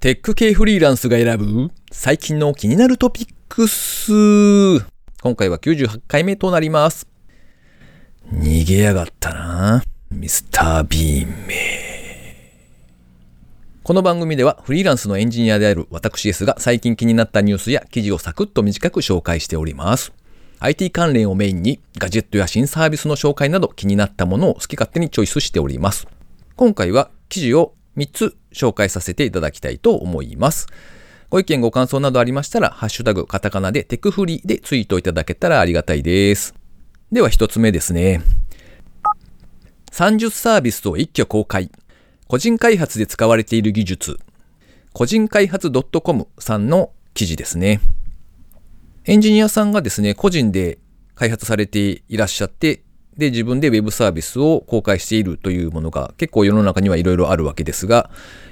テック系フリーランスが選ぶ最近の気になるトピックス。今回は98回目となります。逃げやがったな。ミスター・ビーンめ。この番組ではフリーランスのエンジニアである私ですが最近気になったニュースや記事をサクッと短く紹介しております。IT 関連をメインにガジェットや新サービスの紹介など気になったものを好き勝手にチョイスしております。今回は記事を3つ紹介させていただきたいと思います。ご意見ご感想などありましたら、ハッシュタグカタカナでテクフリでツイートいただけたらありがたいです。では1つ目ですね。30サービスを一挙公開。個人開発で使われている技術。個人開発 .com さんの記事ですね。エンジニアさんがですね、個人で開発されていらっしゃって、で、自分で Web サービスを公開しているというものが結構世の中にはいろいろあるわけですが、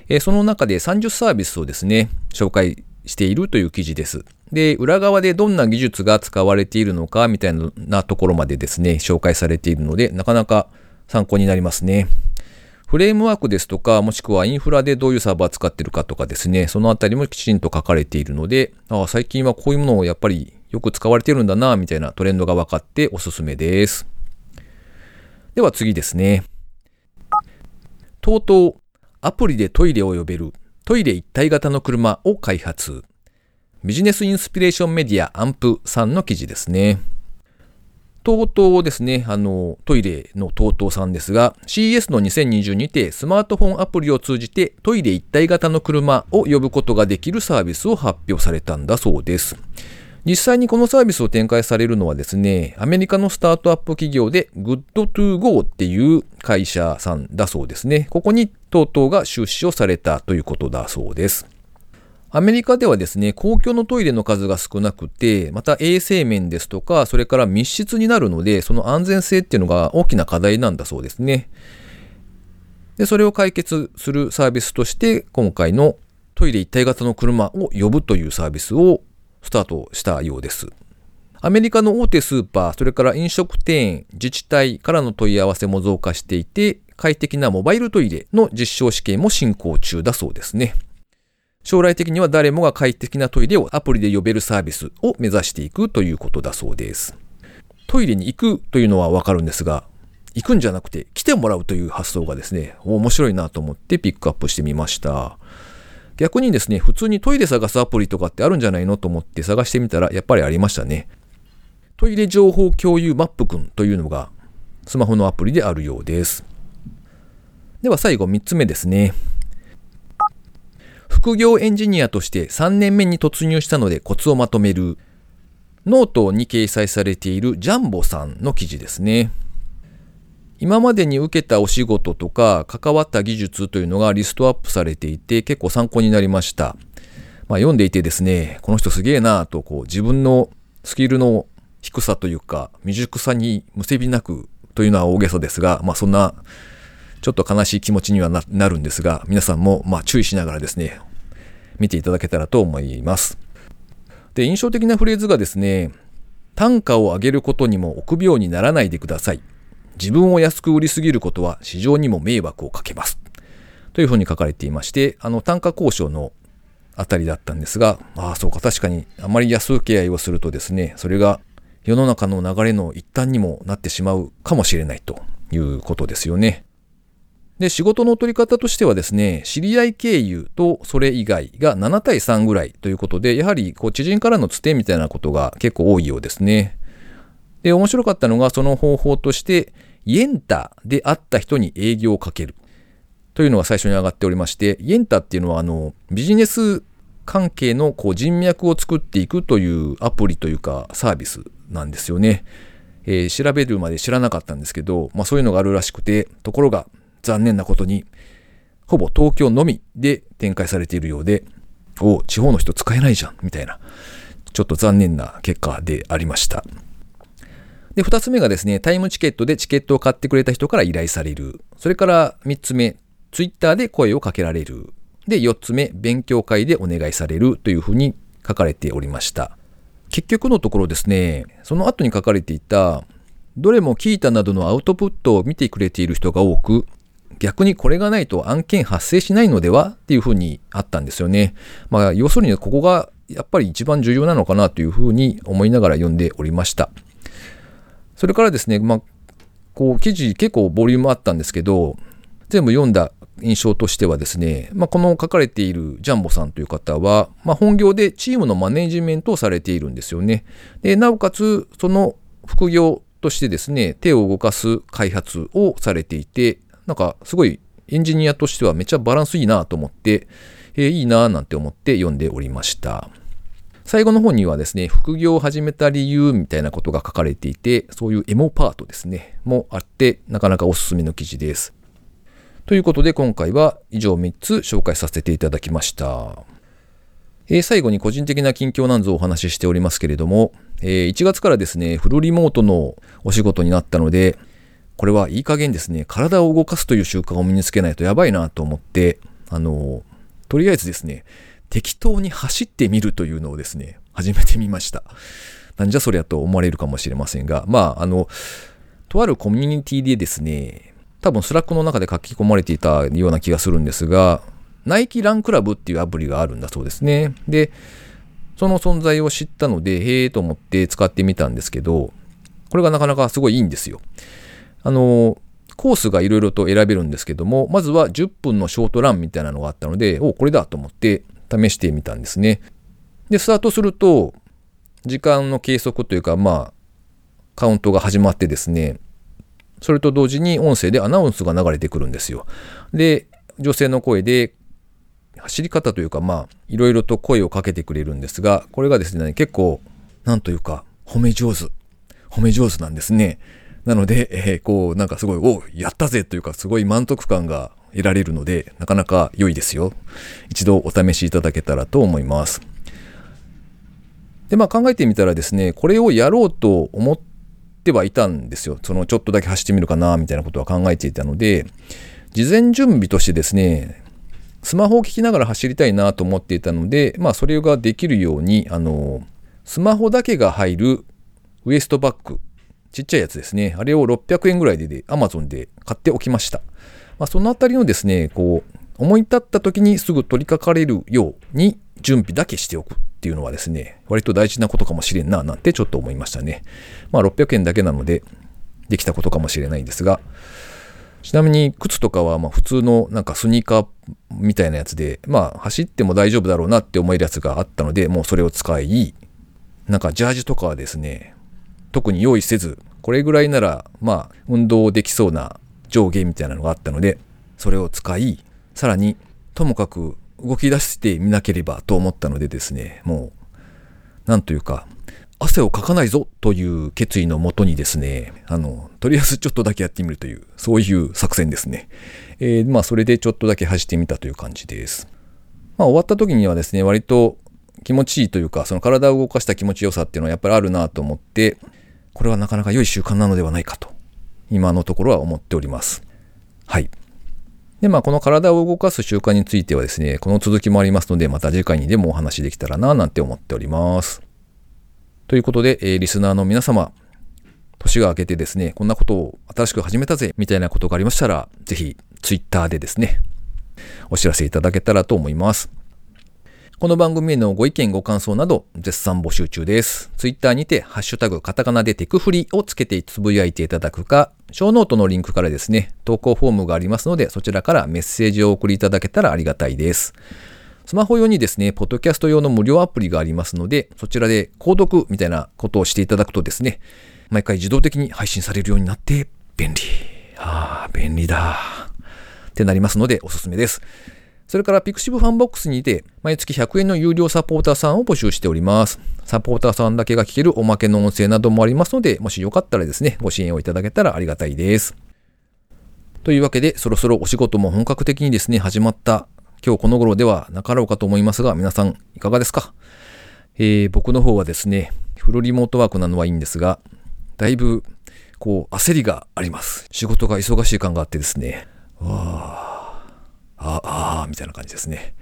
えーその中で30サービスをですね、紹介しているという記事です。で、裏側でどんな技術が使われているのかみたいなところまでですね、紹介されているので、なかなか参考になりますね。フレームワークですとか、もしくはインフラでどういうサーバー使ってるかとかですね、そのあたりもきちんと書かれているので、ああ最近はこういうものをやっぱりよく使われてるんだな、みたいなトレンドが分かっておすすめです。では次ですね。とうとう、アプリでトイレを呼べるトイレ一体型の車を開発。ビジネスインスピレーションメディアアンプさんの記事ですね。とうとうですね、あの、トイレの TOTO さんですが、CS の2020にてスマートフォンアプリを通じてトイレ一体型の車を呼ぶことができるサービスを発表されたんだそうです。実際にこのサービスを展開されるのはですね、アメリカのスタートアップ企業で Good2Go っていう会社さんだそうですね。ここに TOTO が出資をされたということだそうです。アメリカではですね、公共のトイレの数が少なくて、また衛生面ですとか、それから密室になるので、その安全性っていうのが大きな課題なんだそうですね。で、それを解決するサービスとして、今回のトイレ一体型の車を呼ぶというサービスをスタートしたようです。アメリカの大手スーパー、それから飲食店、自治体からの問い合わせも増加していて、快適なモバイルトイレの実証試験も進行中だそうですね。将来的には誰もが快適なトイレをアプリで呼べるサービスを目指していくということだそうです。トイレに行くというのはわかるんですが、行くんじゃなくて来てもらうという発想がですね、面白いなと思ってピックアップしてみました。逆にですね、普通にトイレ探すアプリとかってあるんじゃないのと思って探してみたらやっぱりありましたね。トイレ情報共有マップくんというのがスマホのアプリであるようです。では最後3つ目ですね。副業エンジニアとして3年目に突入したのでコツをまとめるノートに掲載されているジャンボさんの記事ですね。今までに受けたお仕事とか関わった技術というのがリストアップされていて結構参考になりました。まあ、読んでいてですね、この人すげえなとこう自分のスキルの低さというか未熟さにむせびなくというのは大げさですが、まあそんなちょっと悲しい気持ちにはななるんですが、皆さんもまあ注意しながらですね、見ていただけたらと思います。で、印象的なフレーズがですね、単価を上げることにも臆病にならないでください。自分を安く売りすぎることは市場にも迷惑をかけます。というふうに書かれていまして、あの単価交渉のあたりだったんですが、ああ、そうか、確かにあまり安請け合いをするとですね、それが世の中の流れの一端にもなってしまうかもしれないということですよね。で、仕事の取り方としてはですね、知り合い経由とそれ以外が7対3ぐらいということで、やはりこう知人からのつてみたいなことが結構多いようですね。で、面白かったのがその方法として、イエンタで会った人に営業をかけるというのが最初に上がっておりまして、イエンタっていうのはあのビジネス関係のこう人脈を作っていくというアプリというかサービスなんですよね。えー調べるまで知らなかったんですけど、まあそういうのがあるらしくて、ところが残念なことに、ほぼ東京のみで展開されているようで、お地方の人使えないじゃん、みたいな、ちょっと残念な結果でありました。で、二つ目がですね、タイムチケットでチケットを買ってくれた人から依頼される。それから三つ目、ツイッターで声をかけられる。で、四つ目、勉強会でお願いされるというふうに書かれておりました。結局のところですね、その後に書かれていた、どれもキータなどのアウトプットを見てくれている人が多く、逆にこれがないと案件発生しないのでは？っていうふうにあったんですよね。まあ、要するにここがやっぱり一番重要なのかなというふうに思いながら読んでおりました。それからですね、まあ、こう記事結構ボリュームあったんですけど、全部読んだ印象としてはですね、まあ、この書かれているジャンボさんという方は、まあ、本業でチームのマネジメントをされているんですよね。でなおかつ、その副業としてですね、手を動かす開発をされていて、なんかすごいエンジニアとしてはめっちゃバランスいいなと思って、えー、いいななんて思って読んでおりました。最後の方にはですね、副業を始めた理由みたいなことが書かれていて、そういうエモパートですね、もあって、なかなかおすすめの記事です。ということで今回は以上3つ紹介させていただきました。えー、最後に個人的な近況なんぞお話ししておりますけれども、えー、1月からですね、フルリモートのお仕事になったので、これはいい加減ですね、体を動かすという習慣を身につけないとやばいなと思って、あの、とりあえずですね、適当に走ってみるというのをですね、始めてみました。なんじゃそりゃと思われるかもしれませんが、まあ、あの、とあるコミュニティでですね、多分 Slack の中で書き込まれていたような気がするんですが、 Nike Run Club っていうアプリがあるんだそうですね。で、その存在を知ったので、へえと思って使ってみたんですけど、これがなかなかすごいいいんですよ。あの、コースがいろいろと選べるんですけども、まずは10分のショートランみたいなのがあったので、おこれだと思って試してみたんですね。で、スタートすると、時間の計測というか、まあ、カウントが始まってですね、それと同時に音声でアナウンスが流れてくるんですよ。で、女性の声で走り方というか、まあ、いろいろと声をかけてくれるんですが、これがですね、結構、なんというか、褒め上手。褒め上手なんですね。なので、えー、こう、なんかすごい、おやったぜというか、すごい満足感が得られるので、なかなか良いですよ。一度お試しいただけたらと思います。で、まあ考えてみたらですね、これをやろうと思ってはいたんですよ。そのちょっとだけ走ってみるかな、みたいなことは考えていたので、事前準備としてですね、スマホを聞きながら走りたいなと思っていたので、まあそれができるように、あの、スマホだけが入るウエストバッグちっちゃいやつですね。あれを600円ぐらいでで Amazon で買っておきました。まあ、そのあたりのですね、こう、思い立った時にすぐ取り掛かれるように準備だけしておくっていうのはですね、割と大事なことかもしれんな、なんてちょっと思いましたね。まあ600円だけなので、できたことかもしれないんですが、ちなみに靴とかはま普通のなんかスニーカーみたいなやつで、まあ走っても大丈夫だろうなって思えるやつがあったので、もうそれを使い、なんかジャージとかはですね、特に用意せず、これぐらいなら、まあ、運動できそうな上下みたいなのがあったので、それを使い、さらに、ともかく動き出してみなければと思ったのでですね、もう、なんというか、汗をかかないぞという決意のもとにですね、あの、とりあえずちょっとだけやってみるという、そういう作戦ですね。えー、まあ、それでちょっとだけ走ってみたという感じです。まあ、終わった時にはですね、割と気持ちいいというか、その体を動かした気持ちよさっていうのはやっぱりあるなと思って、これはなかなか良い習慣なのではないかと、今のところは思っております。はい。で、まあ、この体を動かす習慣についてはですね、この続きもありますので、また次回にでもお話できたらな、なんて思っております。ということで、えー、リスナーの皆様、年が明けてですね、こんなことを新しく始めたぜ、みたいなことがありましたら、ぜひ、ツイッターでですね、お知らせいただけたらと思います。この番組へのご意見ご感想など絶賛募集中です。ツイッターにてハッシュタグカタカナでテクフリをつけてつぶやいていただくか、ショーノートのリンクからですね、投稿フォームがありますのでそちらからメッセージを送りいただけたらありがたいです。スマホ用にですね、ポッドキャスト用の無料アプリがありますので、そちらで購読みたいなことをしていただくとですね、毎回自動的に配信されるようになって便利。ああ、便利だ。ってなりますのでおすすめです。それから pixivFANBOX にて毎月100円の有料サポーターさんを募集しております。サポーターさんだけが聞けるおまけの音声などもありますので、もしよかったらですね、ご支援をいただけたらありがたいです。というわけで、そろそろお仕事も本格的にですね、始まった今日この頃ではなかろうかと思いますが、皆さんいかがですか？えー、僕の方はですね、フルリモートワークなのはいいんですが、だいぶ、こう、焦りがあります。仕事が忙しい感があってですね、わあああ、あみたいな感じですね。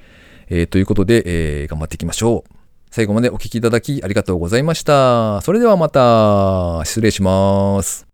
えー、ということで、えー、頑張っていきましょう。最後までお聴きいただきありがとうございました。それではまた、失礼します。